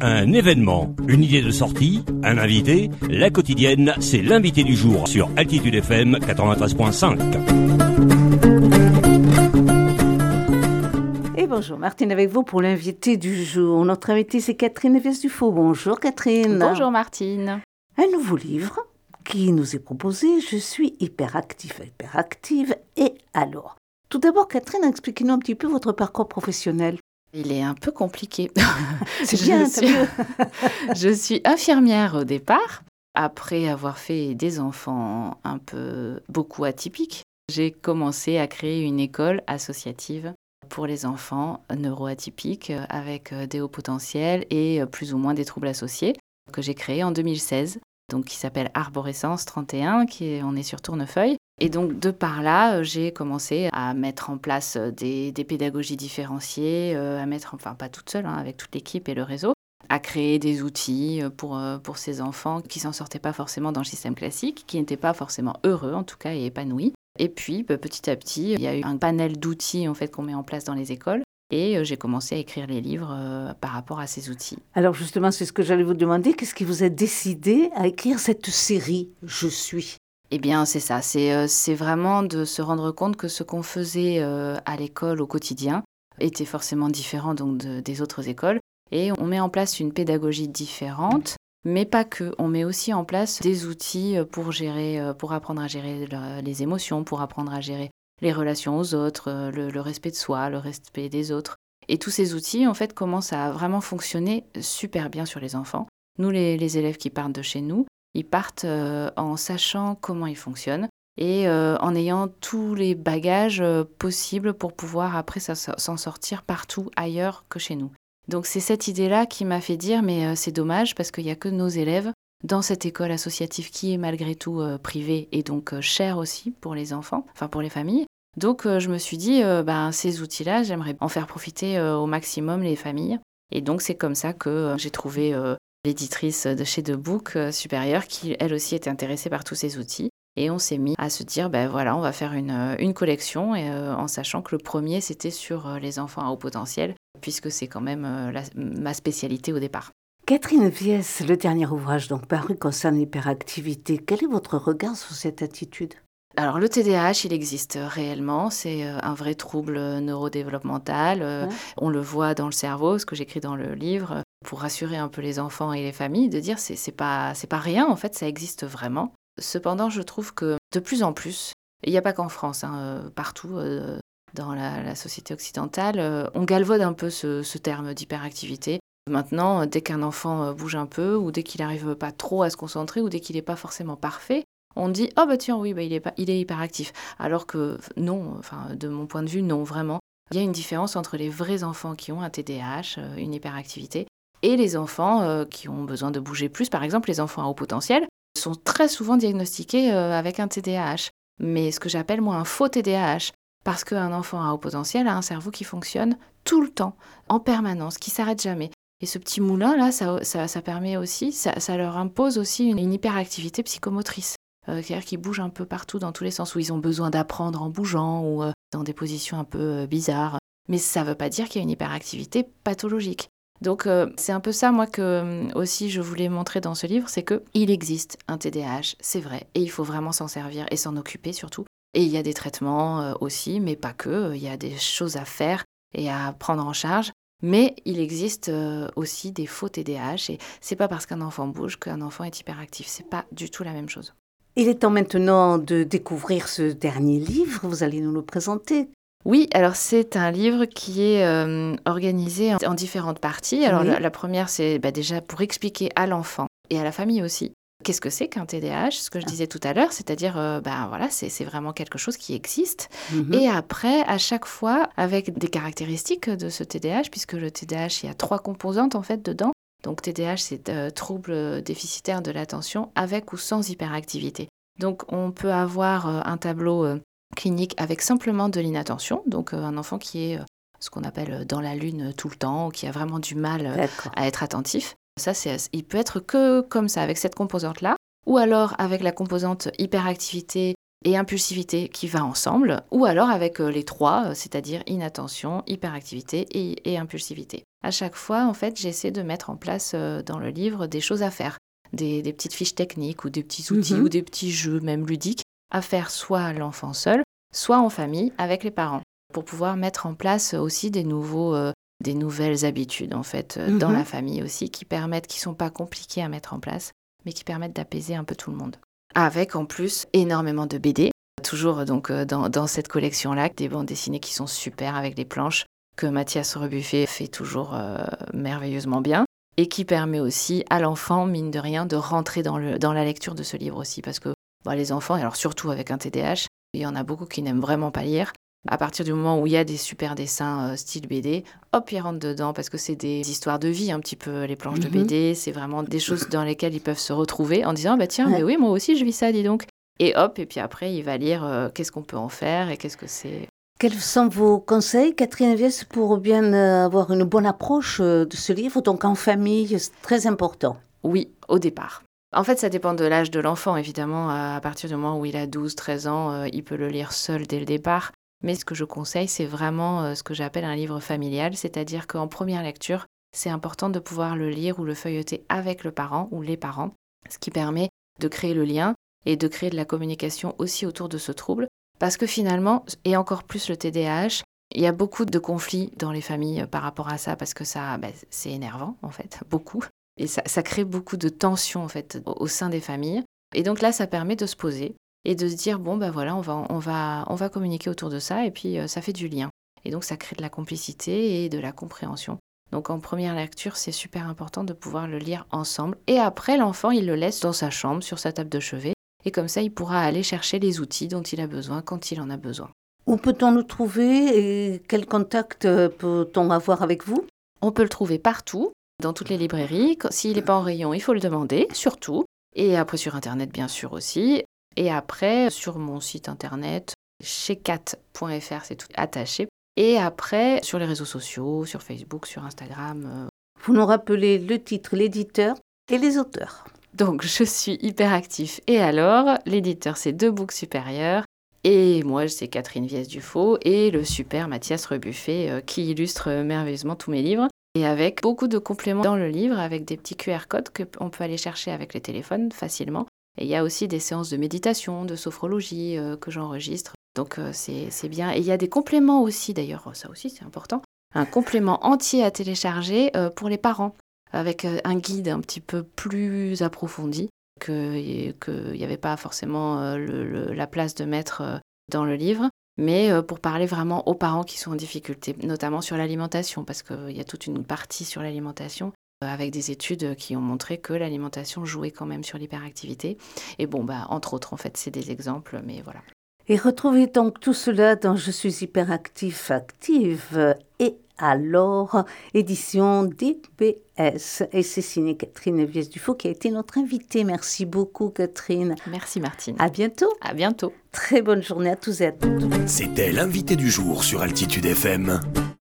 Un événement, une idée de sortie, un invité, la quotidienne, c'est l'invité du jour sur Altitude FM 93.5. Et bonjour, Martine avec vous pour l'invité du jour. Notre invitée, c'est Catherine Vies Dufaux. Bonjour Catherine. Bonjour Martine. Un nouveau livre qui nous est proposé, Je suis hyperactif, hyperactive, et alors? Tout d'abord, Catherine, expliquez-nous un petit peu votre parcours professionnel. Il est un peu compliqué. C'est bien, je, suis... je suis infirmière au départ. Après avoir fait des enfants un peu beaucoup atypiques, j'ai commencé à créer une école associative pour les enfants neuroatypiques avec des hauts potentiels et plus ou moins des troubles associés que j'ai créé en 2016 donc qui s'appelle Arborescence 31, qui est, on est sur Tournefeuille. Et donc de par là, j'ai commencé à mettre en place des, pédagogies différenciées, euh, à mettre, enfin pas toute seule, hein, avec toute l'équipe et le réseau, à créer des outils pour, euh, pour ces enfants qui s'en sortaient pas forcément dans le système classique, qui n'étaient pas forcément heureux en tout cas et épanouis. Et puis bah, petit à petit, il y a eu un panel d'outils en fait qu'on met en place dans les écoles et euh, j'ai commencé à écrire les livres euh, par rapport à ces outils. Alors justement, c'est ce que j'allais vous demander. Qu'est-ce qui vous a décidé à écrire cette série Je suis? Eh bien, c'est ça. C'est euh, vraiment de se rendre compte que ce qu'on faisait à l'école au quotidien était forcément différent donc des autres écoles. Et on met en place une pédagogie différente, mais pas que. On met aussi en place des outils pour gérer, pour apprendre à gérer les émotions, pour apprendre à gérer les relations aux autres, euh, le, respect de soi, le respect des autres. Et tous ces outils, en fait, commencent à vraiment fonctionner super bien sur les enfants. Nous, les, élèves qui partent de chez nous, ils partent euh, en sachant comment ils fonctionnent et euh, en ayant tous les bagages possibles pour pouvoir après s'en sortir partout ailleurs que chez nous. Donc c'est cette idée-là qui m'a fait dire mais c'est dommage parce qu'il n'y a que nos élèves dans cette école associative qui est malgré tout privée et donc chère aussi pour les enfants, enfin pour les familles, donc euh, je me suis dit, euh, ben, ces outils-là, j'aimerais en faire profiter euh, au maximum les familles. Et donc c'est comme ça que j'ai trouvé l'éditrice de chez The Book supérieure qui elle aussi était intéressée par tous ces outils. Et on s'est mis à se dire, ben voilà, on va faire une, collection, et, en sachant que le premier, c'était sur les enfants à haut potentiel, puisque c'est quand même ma spécialité au départ. Catherine Viès, le dernier ouvrage donc paru concerne l'hyperactivité. Quel est votre regard sur cette attitude? Alors le TDAH, il existe réellement, c'est euh, un vrai trouble neurodéveloppemental. Euh, on le voit dans le cerveau, ce que j'écris dans le livre, pour rassurer un peu les enfants et les familles, de dire c'est pas c'est pas rien en fait, ça existe vraiment. Cependant, je trouve que de plus en plus, il n'y a pas qu'en France, hein, euh, partout dans la, société occidentale, on galvaude un peu ce, ce terme d'hyperactivité. Maintenant, dès qu'un enfant bouge un peu, ou dès qu'il n'arrive pas trop à se concentrer, ou dès qu'il n'est pas forcément parfait, on dit oh bah tiens oui bah, il est pas, il est hyperactif. Alors que non enfin de mon point de vue non vraiment. Il y a une différence entre les vrais enfants qui ont un TDAH euh, une hyperactivité et les enfants euh, qui ont besoin de bouger plus. Par exemple les enfants à haut potentiel sont très souvent diagnostiqués euh, avec un TDAH mais ce que j'appelle moi un faux TDAH parce qu'un enfant à haut potentiel a un cerveau qui fonctionne tout le temps en permanence qui s'arrête jamais. Et ce petit moulin là ça, permet aussi ça, leur impose aussi une hyperactivité psychomotrice c'est-à-dire qu'ils bougent un peu partout dans tous les sens, où ils ont besoin d'apprendre en bougeant ou euh, dans des positions un peu euh, bizarres. Mais ça ne veut pas dire qu'il y a une hyperactivité pathologique. Donc c'est un peu ça moi que aussi je voulais montrer dans ce livre, c'est que il existe un TDAH, c'est vrai, et il faut vraiment s'en servir et s'en occuper surtout. Et il y a des traitements aussi, mais pas que. Il y a des choses à faire et à prendre en charge. Mais il existe aussi des faux TDAH et c'est pas parce qu'un enfant bouge qu'un enfant est hyperactif. C'est pas du tout la même chose. Il est temps maintenant de découvrir ce dernier livre. Vous allez nous le présenter. Oui, alors c'est un livre qui est euh, organisé en, différentes parties. Alors la, première, c'est bah, déjà pour expliquer à l'enfant et à la famille aussi Qu'est-ce que c'est qu'un TDAH Ce que je ah. disais tout à l'heure, c'est-à-dire, euh, ben voilà, c'est vraiment quelque chose qui existe. Mhm. Et après, à chaque fois, avec des caractéristiques de ce TDAH, puisque le TDAH, il y a trois composantes en fait dedans. Donc TDAH, c'est euh, trouble déficitaire de l'attention avec ou sans hyperactivité. Donc on peut avoir euh, un tableau euh, clinique avec simplement de l'inattention, donc un enfant qui est ce qu'on appelle dans la lune tout le temps, ou qui a vraiment du mal à être attentif. Ça, il peut être que comme ça, avec cette composante-là, ou alors avec la composante hyperactivité et impulsivité qui va ensemble, ou alors avec les trois, c'est-à-dire inattention, hyperactivité et, et, impulsivité. À chaque fois, en fait, j'essaie de mettre en place dans le livre des choses à faire, des, petites fiches techniques ou des petits outils mhm. ou des petits jeux, même ludiques, à faire soit l'enfant seul, soit en famille avec les parents, pour pouvoir mettre en place aussi des nouveaux, des nouvelles habitudes en fait dans la mhm. famille aussi, qui permettent, qui sont pas compliquées à mettre en place, mais qui permettent d'apaiser un peu tout le monde avec en plus énormément de BD. Toujours donc euh, dans, cette collection-là, des bandes dessinées qui sont super avec des planches que Mathias Rebuffet fait toujours euh, merveilleusement bien et qui permet aussi à l'enfant, mine de rien, de rentrer dans, la lecture de ce livre aussi. Parce que bah, les enfants, alors surtout avec un TDAH, il y en a beaucoup qui n'aiment vraiment pas lire. À partir du moment où il y a des super dessins euh, style BD, hop, ils rentrent dedans parce que c'est des histoires de vie un petit peu, les planches de mhm. BD, c'est vraiment des choses dans lesquelles ils peuvent se retrouver en disant, bah tiens, mais oui, moi aussi je vis ça, dis donc. Et hop, et puis après, il va lire euh, qu'est-ce qu'on peut en faire et qu'est-ce que c'est. Quels sont vos conseils, Catherine Vies, pour bien euh, avoir une bonne approche de ce livre Donc en famille, c'est très important? Oui, au départ. En fait, ça dépend de l'âge de l'enfant, évidemment. À partir du moment où il a 12-13 ans, il peut le lire seul dès le départ. Mais ce que je conseille, c'est vraiment euh, ce que j'appelle un livre familial, c'est-à-dire qu'en première lecture, c'est important de pouvoir le lire ou le feuilleter avec le parent ou les parents, ce qui permet de créer le lien et de créer de la communication aussi autour de ce trouble. Parce que finalement, et encore plus le TDAH, il y a beaucoup de conflits dans les familles par rapport à ça, parce que ça, bah, c'est énervant en fait, beaucoup. Et ça, ça, crée beaucoup de tensions en fait au sein des familles. Et donc là, ça permet de se poser, et de se dire bon ben voilà on va on va on va communiquer autour de ça et puis euh, ça fait du lien et donc ça crée de la complicité et de la compréhension. Donc en première lecture, c'est super important de pouvoir le lire ensemble et après l'enfant, il le laisse dans sa chambre sur sa table de chevet et comme ça il pourra aller chercher les outils dont il a besoin quand il en a besoin. Où peut-on le trouver et quel contact euh, peut-on avoir avec vous? On peut le trouver partout, dans toutes les librairies. S'il n'est pas en rayon, il faut le demander, surtout. Et après sur Internet, bien sûr aussi. Et après, sur mon site internet, chez cat.fr, c'est tout attaché. Et après, sur les réseaux sociaux, sur Facebook, sur Instagram. Euh. Vous nous rappelez le titre, l'éditeur et les auteurs. Donc, je suis hyper actif. Et alors, l'éditeur, c'est Deux Books Supérieurs. Et moi, c'est Catherine Viès-Dufaux et le super Mathias Rebuffet euh, qui illustre merveilleusement tous mes livres. Et avec beaucoup de compléments dans le livre, avec des petits QR codes qu'on peut aller chercher avec les téléphones facilement et il y a aussi des séances de méditation, de sophrologie euh, que j'enregistre. Donc euh, c'est bien. Et il y a des compléments aussi, d'ailleurs, ça aussi c'est important. Un complément entier à télécharger euh, pour les parents, avec un guide un petit peu plus approfondi qu'il n'y avait pas forcément la place de mettre dans le livre mais pour parler vraiment aux parents qui sont en difficulté, notamment sur l'alimentation, parce qu'il y a toute une partie sur l'alimentation euh, avec des études qui ont montré que l'alimentation jouait quand même sur l'hyperactivité. Et bon, bah, entre autres, en fait, c'est des exemples, mais voilà. Et retrouvez donc tout cela dans Je suis hyperactif, active et alors, édition DBS. Et c'est signé Catherine Vies-Dufaux qui a été notre invitée. Merci beaucoup, Catherine. Merci, Martine. À bientôt. À bientôt. Très bonne journée à tous et à toutes. C'était l'invité du jour sur Altitude FM.